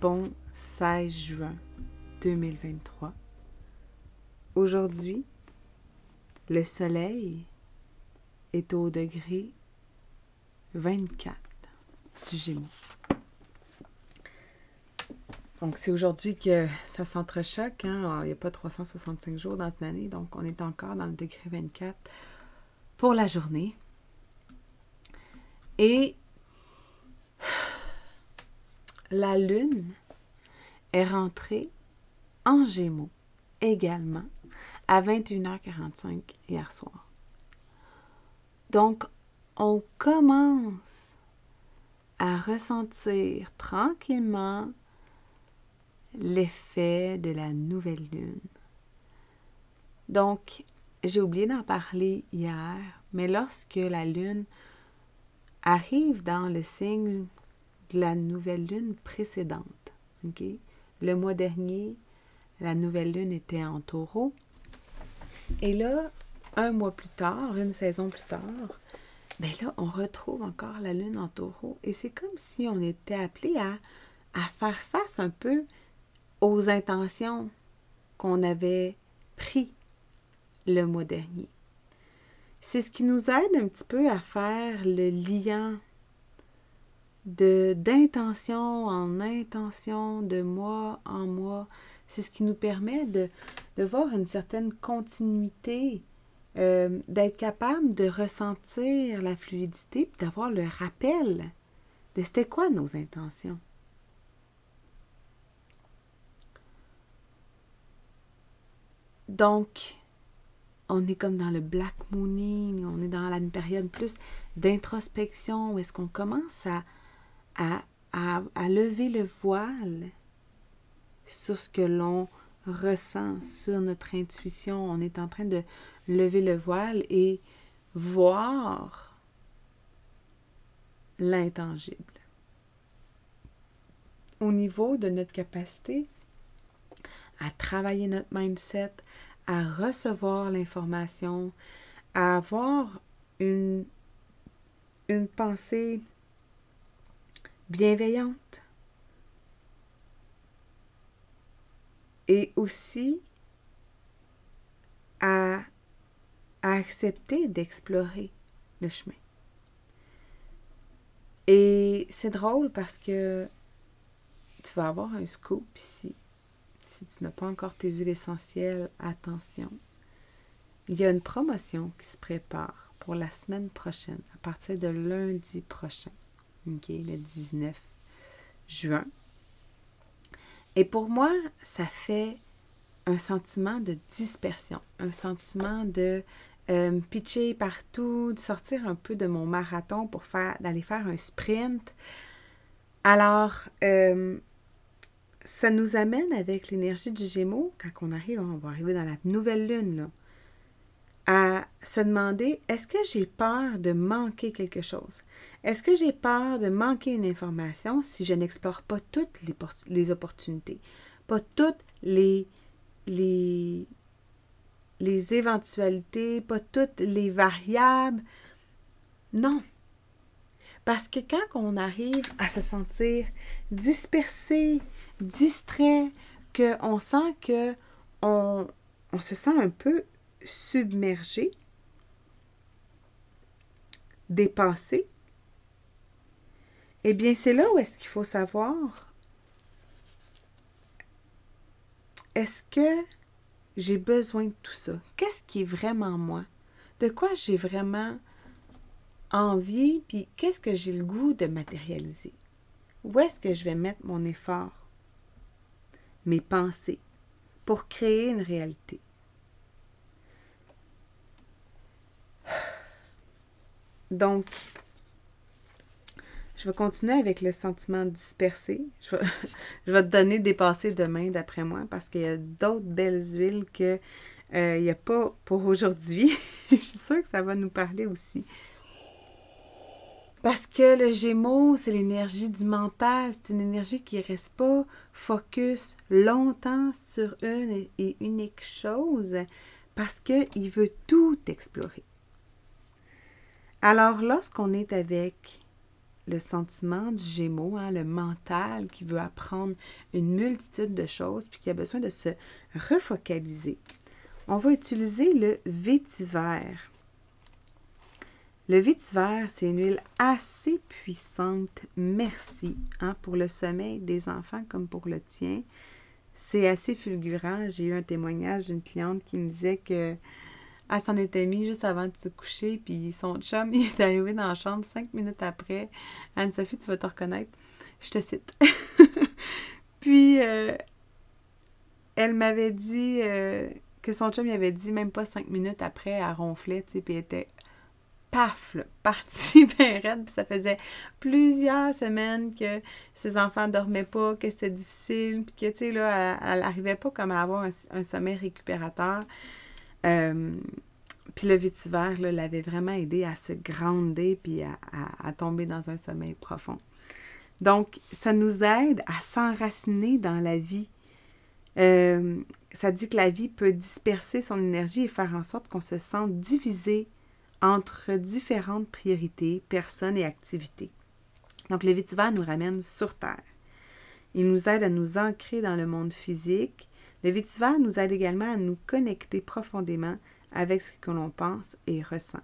Bon 16 juin 2023. Aujourd'hui, le soleil est au degré 24 du Gémeaux. Donc, c'est aujourd'hui que ça s'entrechoque. Hein? Il n'y a pas 365 jours dans une année, donc on est encore dans le degré 24 pour la journée. Et la Lune est rentrée en Gémeaux également à 21h45 hier soir. Donc, on commence à ressentir tranquillement l'effet de la nouvelle lune. Donc, j'ai oublié d'en parler hier, mais lorsque la lune arrive dans le signe la nouvelle lune précédente. Le mois dernier, la nouvelle lune était en taureau. Et là, un mois plus tard, une saison plus tard, ben là, on retrouve encore la lune en taureau. Et c'est comme si on était appelé à, à faire face un peu aux intentions qu'on avait prises le mois dernier. C'est ce qui nous aide un petit peu à faire le lien d'intention en intention, de mois en mois. C'est ce qui nous permet de, voir une certaine continuité, euh, d'être capable de ressentir la fluidité, d'avoir le rappel de c'était quoi nos intentions. Donc, on est comme dans le black mooning, on est dans la période plus d'introspection, où est-ce qu'on commence à, à, lever le voile sur ce que l'on ressent, sur notre intuition. On est en train de lever le voile et voir l'intangible. Au niveau de notre capacité à travailler notre mindset, à recevoir l'information, à avoir une, une pensée bienveillante. Et aussi à, accepter d'explorer le chemin. Et c'est drôle parce que tu vas avoir un scoop ici. Si tu n'as pas encore tes huiles essentielles, attention. Il y a une promotion qui se prépare pour la semaine prochaine, à partir de lundi prochain le 19 juin. Et pour moi, ça fait un sentiment de dispersion, un sentiment de euh, pitcher partout, de sortir un peu de mon marathon pour faire d'aller faire un sprint. Alors, euh, ça nous amène avec l'énergie du Gémeaux, quand on arrive, on va arriver dans la nouvelle lune, là, à se demander est-ce que j'ai peur de manquer quelque chose? Est-ce que j'ai peur de manquer une information si je n'explore pas toutes les, opportunités, pas toutes les, les, éventualités, pas toutes les variables? Non. Parce que quand on arrive à se sentir dispersé, distrait, qu'on sent que on se sent un peu submergé, dépassé, eh bien, c'est là où est-ce qu'il faut savoir est-ce que j'ai besoin de tout ça? Qu'est-ce qui est vraiment moi? De quoi j'ai vraiment envie? Puis qu'est-ce que j'ai le goût de matérialiser? Où est-ce que je vais mettre mon effort? mes pensées, pour créer une réalité? Donc, je vais continuer avec le sentiment dispersé. Je vais, te donner des passés demain, d'après moi, parce qu'il y a d'autres belles huiles qu'il euh, n'y a pas pour aujourd'hui. je suis sûre que ça va nous parler aussi. Parce que le Gémeaux, c'est l'énergie du mental, c'est une énergie qui ne reste pas focus longtemps sur une et unique chose, parce qu'il veut tout explorer. Alors, lorsqu'on est avec le sentiment du Gémeaux, hein, le mental qui veut apprendre une multitude de choses, puis qui a besoin de se refocaliser, on va utiliser le vétiver. Le vétiver, c'est une huile assez puissante, merci, hein, pour le sommeil des enfants comme pour le tien. C'est assez fulgurant. J'ai eu un témoignage d'une cliente qui me disait que elle s'en était mise juste avant de se coucher, puis son chum, il est arrivé dans la chambre cinq minutes après. Anne-Sophie, tu vas te reconnaître. Je te cite. puis, euh, elle m'avait dit euh, que son chum, il avait dit même pas cinq minutes après, elle ronflait, tu puis elle était paf, là, partie bien raide. Puis ça faisait plusieurs semaines que ses enfants dormaient pas, que c'était difficile, puis que, tu sais, là, elle n'arrivait pas comme à avoir un, sommeil récupérateur. Euh, puis le vétiver l'avait vraiment aidé à se grounder puis à, tomber dans un sommeil profond. Donc, ça nous aide à s'enraciner dans la vie. Euh, ça dit que la vie peut disperser son énergie et faire en sorte qu'on se sente divisé entre différentes priorités, personnes et activités. Donc, le vétiver nous ramène sur Terre. Il nous aide à nous ancrer dans le monde physique. Le vétiver nous aide également à nous connecter profondément avec ce que l'on pense et ressent.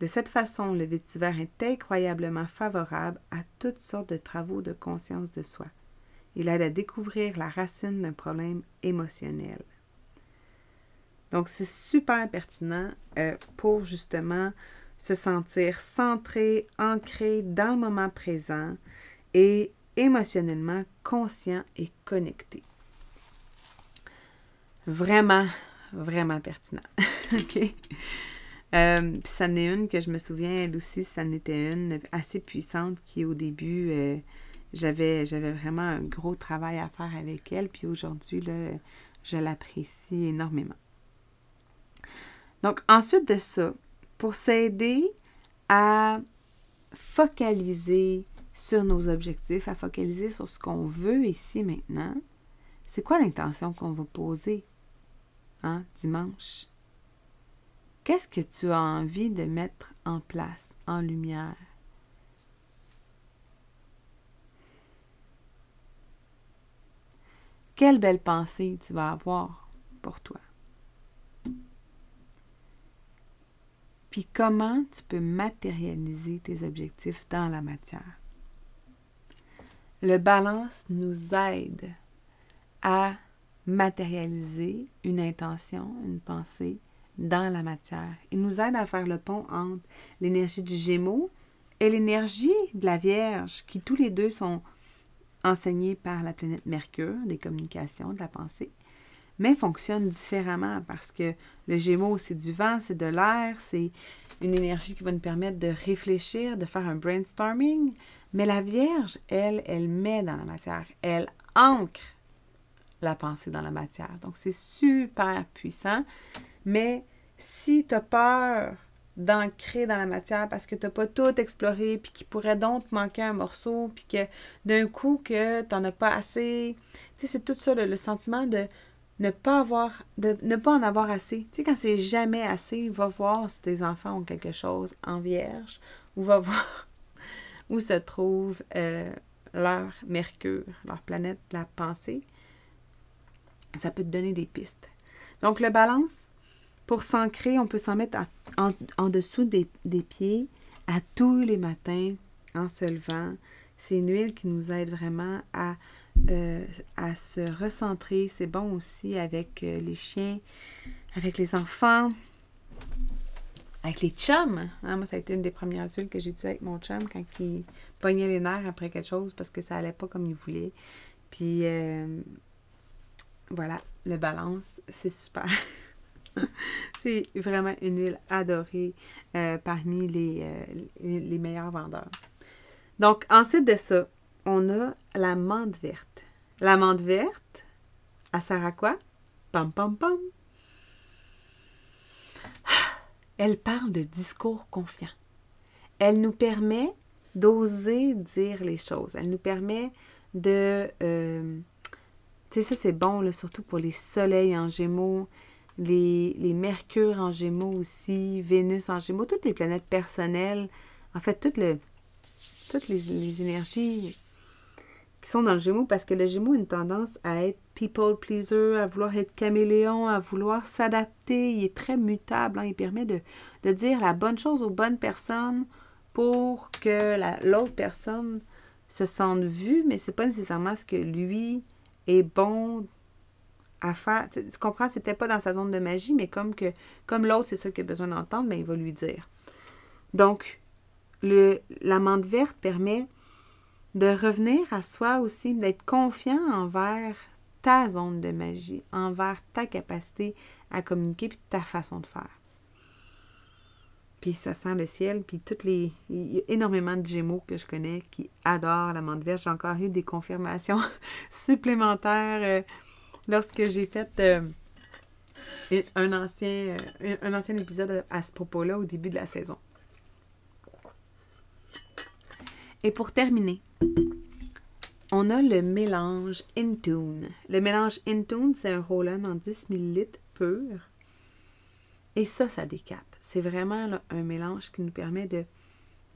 De cette façon, le vétiver est incroyablement favorable à toutes sortes de travaux de conscience de soi. Il aide à découvrir la racine d'un problème émotionnel. Donc, c'est super pertinent euh, pour justement se sentir centré, ancré dans le moment présent et émotionnellement conscient et connecté. Vraiment, vraiment pertinent. OK? Euh, puis ça une que je me souviens, elle aussi, ça en était une assez puissante qui, au début, euh, j'avais, j'avais vraiment un gros travail à faire avec elle. Puis aujourd'hui, je l'apprécie énormément. Donc, ensuite de ça, pour s'aider à focaliser sur nos objectifs, à focaliser sur ce qu'on veut ici maintenant, c'est quoi l'intention qu'on va poser? Hein, dimanche? Qu'est-ce que tu as envie de mettre en place, en lumière? Quelle belle pensée tu vas avoir pour toi? Puis comment tu peux matérialiser tes objectifs dans la matière? Le balance nous aide à matérialiser une intention, une pensée dans la matière. Il nous aide à faire le pont entre l'énergie du Gémeaux et l'énergie de la Vierge, qui tous les deux sont enseignés par la planète Mercure, des communications, de la pensée mais fonctionne différemment parce que le Gémeaux, c'est du vent, c'est de l'air, c'est une énergie qui va nous permettre de réfléchir, de faire un brainstorming. Mais la Vierge, elle, elle met dans la matière, elle ancre la pensée dans la matière. Donc, c'est super puissant. Mais si tu as peur d'ancrer dans la matière parce que tu n'as pas tout exploré, puis qu'il pourrait donc manquer un morceau, puis que d'un coup que tu n'en as pas assez, tu sais, c'est tout ça, le sentiment de ne pas avoir, de ne pas en avoir assez. Tu sais, quand c'est jamais assez, va voir si tes enfants ont quelque chose en vierge, ou va voir où se trouve euh, leur Mercure, leur planète la pensée. Ça peut te donner des pistes. Donc, le balance, pour s'ancrer, on peut s'en mettre en, dessous des, pieds à tous les matins en se levant. C'est une huile qui nous aide vraiment à euh, à se recentrer. C'est bon aussi avec euh, les chiens, avec les enfants, avec les chums. Hein. Moi, ça a été une des premières huiles que j'ai utilisées avec mon chum quand il pognait les nerfs après quelque chose parce que ça allait pas comme il voulait. Puis, euh, voilà, le balance, c'est super. c'est vraiment une huile adorée euh, parmi euh, les, meilleurs vendeurs. Donc, ensuite de ça, on a la menthe verte. La verte, elle sert à quoi? Pam, pam, pam. Elle parle de discours confiant. Elle nous permet d'oser dire les choses. Elle nous permet de... Euh, tu sais, ça c'est bon, surtout pour les soleils en gémeaux, les, les mercures en gémeaux aussi, Vénus en gémeaux, toutes les planètes personnelles, en fait, toutes, le, toutes les, énergies qui sont dans le Gémeaux parce que le Gémeaux a une tendance à être people pleaser, à vouloir être caméléon, à vouloir s'adapter. Il est très mutable. Hein. Il permet de, de, dire la bonne chose aux bonnes personnes pour que l'autre personne se sente vue, mais c'est pas nécessairement ce que lui est bon à faire. Tu, comprends, c'était pas dans sa zone de magie, mais comme l'autre, c'est ça qu'il a besoin d'entendre, mais ben, il va lui dire. Donc, l'amande verte permet de revenir à soi aussi, d'être confiant envers ta zone de magie, envers ta capacité à communiquer puis ta façon de faire. Puis ça sent le ciel, puis toutes les. Il y a énormément de Gémeaux que je connais qui adorent la menthe verte. J'ai encore eu des confirmations supplémentaires euh, lorsque j'ai fait euh, un, ancien, euh, un ancien épisode à ce propos-là au début de la saison. Et pour terminer, on a le mélange Intune. Le mélange Intune, c'est un Roland en 10 ml pur. Et ça, ça décape. C'est vraiment un mélange qui nous permet de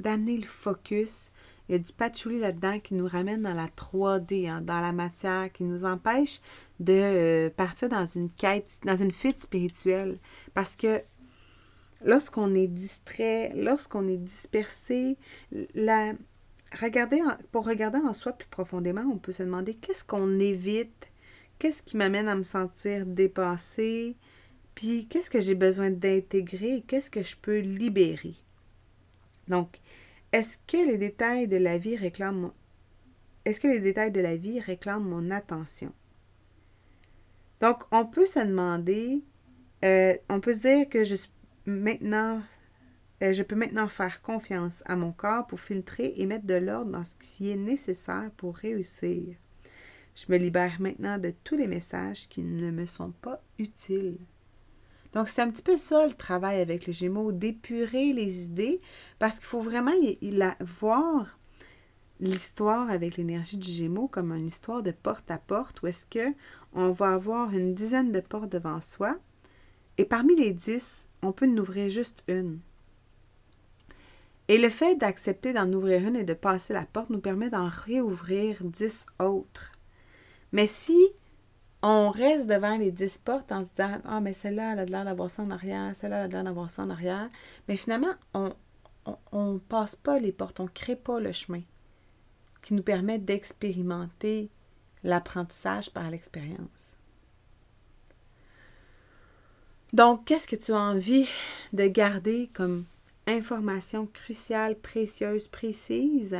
d'amener le focus. Il y a du patchouli là-dedans qui nous ramène dans la 3D, hein, dans la matière, qui nous empêche de euh, partir dans une quête, dans une fuite spirituelle. Parce que lorsqu'on est distrait, lorsqu'on est dispersé, la, regarder pour regarder en soi plus profondément, on peut se demander qu'est-ce qu'on évite, qu'est-ce qui m'amène à me sentir dépassée, puis qu'est-ce que j'ai besoin d'intégrer, qu'est-ce que je peux libérer? Donc, est-ce que les détails de la vie réclament est-ce que les détails de la vie réclament mon attention? Donc, on peut se demander, euh, on peut se dire que je maintenant euh, je peux maintenant faire confiance à mon corps pour filtrer et mettre de l'ordre dans ce qui est nécessaire pour réussir. Je me libère maintenant de tous les messages qui ne me sont pas utiles. Donc, c'est un petit peu ça le travail avec le Gémeaux, d'épurer les idées, parce qu'il faut vraiment voir l'histoire avec l'énergie du Gémeaux comme une histoire de porte à porte, où est-ce que on va avoir une dizaine de portes devant soi, et parmi les dix, on peut en ouvrir juste une. Et le fait d'accepter d'en ouvrir une et de passer la porte nous permet d'en réouvrir dix autres. Mais si on reste devant les dix portes en se disant Ah, mais celle-là, elle a l'air d'avoir ça en arrière, celle-là, elle a l'air d'avoir ça en arrière, mais finalement, on ne passe pas les portes, on ne crée pas le chemin qui nous permet d'expérimenter l'apprentissage par l'expérience. Donc, qu'est-ce que tu as envie de garder comme informations cruciales, précieuses, précises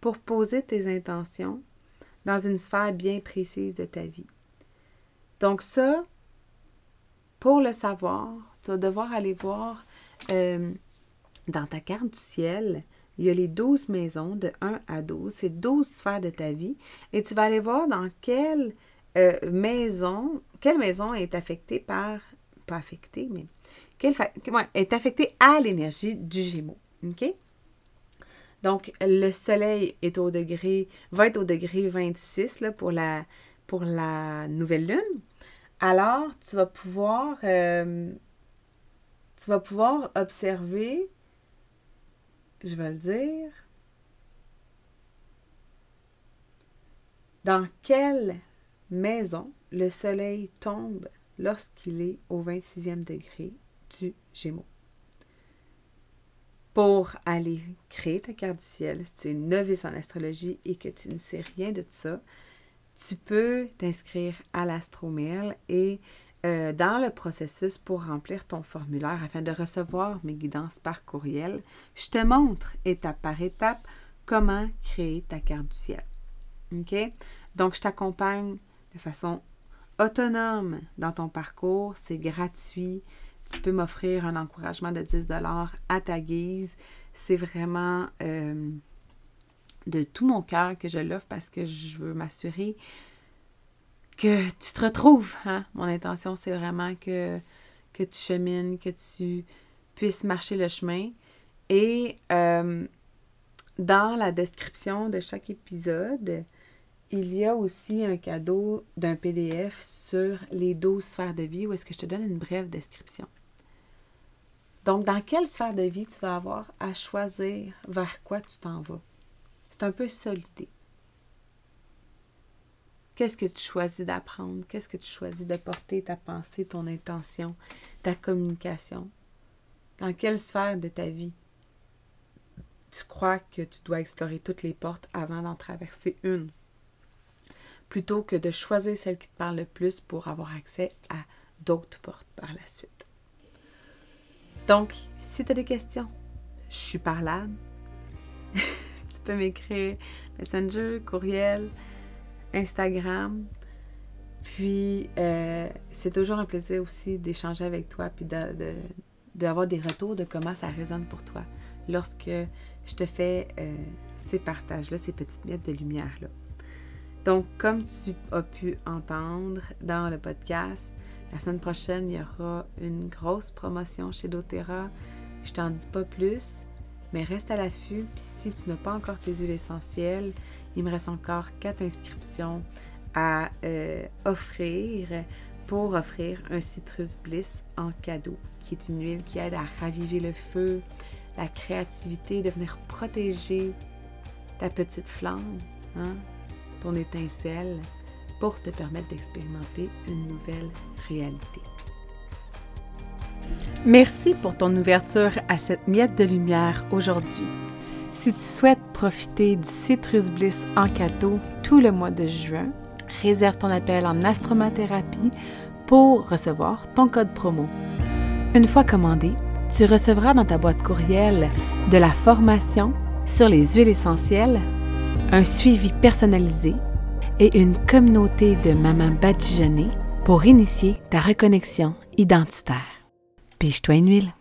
pour poser tes intentions dans une sphère bien précise de ta vie. Donc ça, pour le savoir, tu vas devoir aller voir euh, dans ta carte du ciel, il y a les 12 maisons de 1 à 12, c'est 12 sphères de ta vie, et tu vas aller voir dans quelle euh, maison, quelle maison est affectée par, pas affectée, mais est affecté à l'énergie du Gémeaux. OK? Donc, le Soleil est au degré, va être au degré 26 là, pour, la, pour la nouvelle lune. Alors, tu vas pouvoir, euh, tu vas pouvoir observer, je vais le dire, dans quelle maison le Soleil tombe lorsqu'il est au 26e degré du Gémeaux. Pour aller créer ta carte du ciel, si tu es novice en astrologie et que tu ne sais rien de ça, tu peux t'inscrire à l'astromail et euh, dans le processus pour remplir ton formulaire afin de recevoir mes guidances par courriel, je te montre étape par étape comment créer ta carte du ciel. OK? Donc, je t'accompagne de façon autonome dans ton parcours, c'est gratuit. Tu peux m'offrir un encouragement de 10 à ta guise. C'est vraiment euh, de tout mon cœur que je l'offre parce que je veux m'assurer que tu te retrouves. Hein? Mon intention, c'est vraiment que, que tu chemines, que tu puisses marcher le chemin. Et euh, dans la description de chaque épisode, il y a aussi un cadeau d'un PDF sur les 12 sphères de vie où est-ce que je te donne une brève description. Donc, dans quelle sphère de vie tu vas avoir à choisir vers quoi tu t'en vas? C'est un peu ça Qu'est-ce que tu choisis d'apprendre? Qu'est-ce que tu choisis de porter ta pensée, ton intention, ta communication? Dans quelle sphère de ta vie tu crois que tu dois explorer toutes les portes avant d'en traverser une? Plutôt que de choisir celle qui te parle le plus pour avoir accès à d'autres portes par la suite. Donc, si tu as des questions, je suis parlable. tu peux m'écrire Messenger, courriel, Instagram. Puis, euh, c'est toujours un plaisir aussi d'échanger avec toi, puis d'avoir des retours de comment ça résonne pour toi lorsque je te fais euh, ces partages-là, ces petites miettes de lumière-là. Donc, comme tu as pu entendre dans le podcast, la semaine prochaine, il y aura une grosse promotion chez doTERRA. Je t'en dis pas plus, mais reste à l'affût. Puis si tu n'as pas encore tes huiles essentielles, il me reste encore quatre inscriptions à euh, offrir pour offrir un Citrus Bliss en cadeau, qui est une huile qui aide à raviver le feu, la créativité, de venir protéger ta petite flamme, hein, ton étincelle, pour te permettre d'expérimenter une nouvelle réalité. Merci pour ton ouverture à cette miette de lumière aujourd'hui. Si tu souhaites profiter du Citrus Bliss en cadeau tout le mois de juin, réserve ton appel en astromathérapie pour recevoir ton code promo. Une fois commandé, tu recevras dans ta boîte courriel de la formation sur les huiles essentielles, un suivi personnalisé et une communauté de mamans badigeonnées pour initier ta reconnexion identitaire. Piche-toi une huile.